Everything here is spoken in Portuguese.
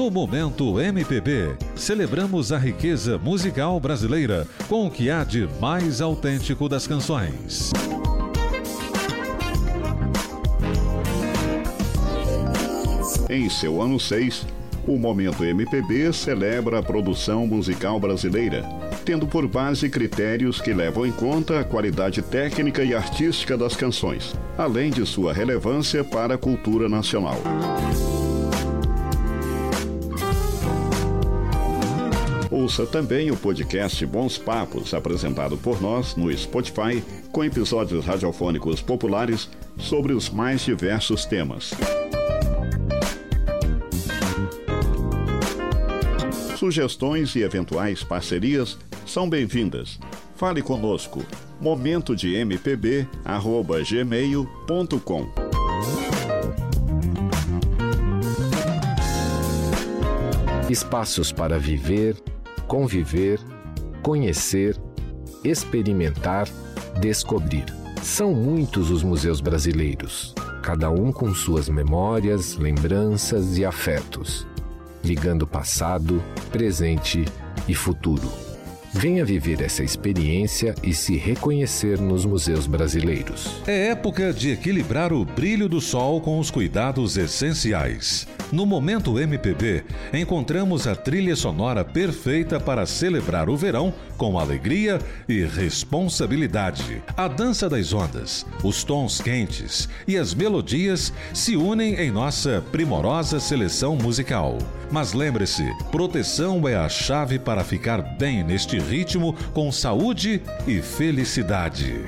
No Momento MPB, celebramos a riqueza musical brasileira com o que há de mais autêntico das canções. Em seu ano 6, o Momento MPB celebra a produção musical brasileira, tendo por base critérios que levam em conta a qualidade técnica e artística das canções, além de sua relevância para a cultura nacional. Ouça também o podcast Bons Papos, apresentado por nós no Spotify, com episódios radiofônicos populares sobre os mais diversos temas. Sugestões e eventuais parcerias são bem-vindas. Fale conosco. Momento de MPB, arroba gmail.com. Espaços para viver, conviver, conhecer, experimentar, descobrir. São muitos os museus brasileiros, cada um com suas memórias, lembranças e afetos ligando passado, presente e futuro. Venha viver essa experiência e se reconhecer nos museus brasileiros. É época de equilibrar o brilho do sol com os cuidados essenciais. No Momento MPB, encontramos a trilha sonora perfeita para celebrar o verão com alegria e responsabilidade. A dança das ondas, os tons quentes e as melodias se unem em nossa primorosa seleção musical. Mas lembre-se, proteção é a chave para ficar bem neste ritmo com saúde e felicidade.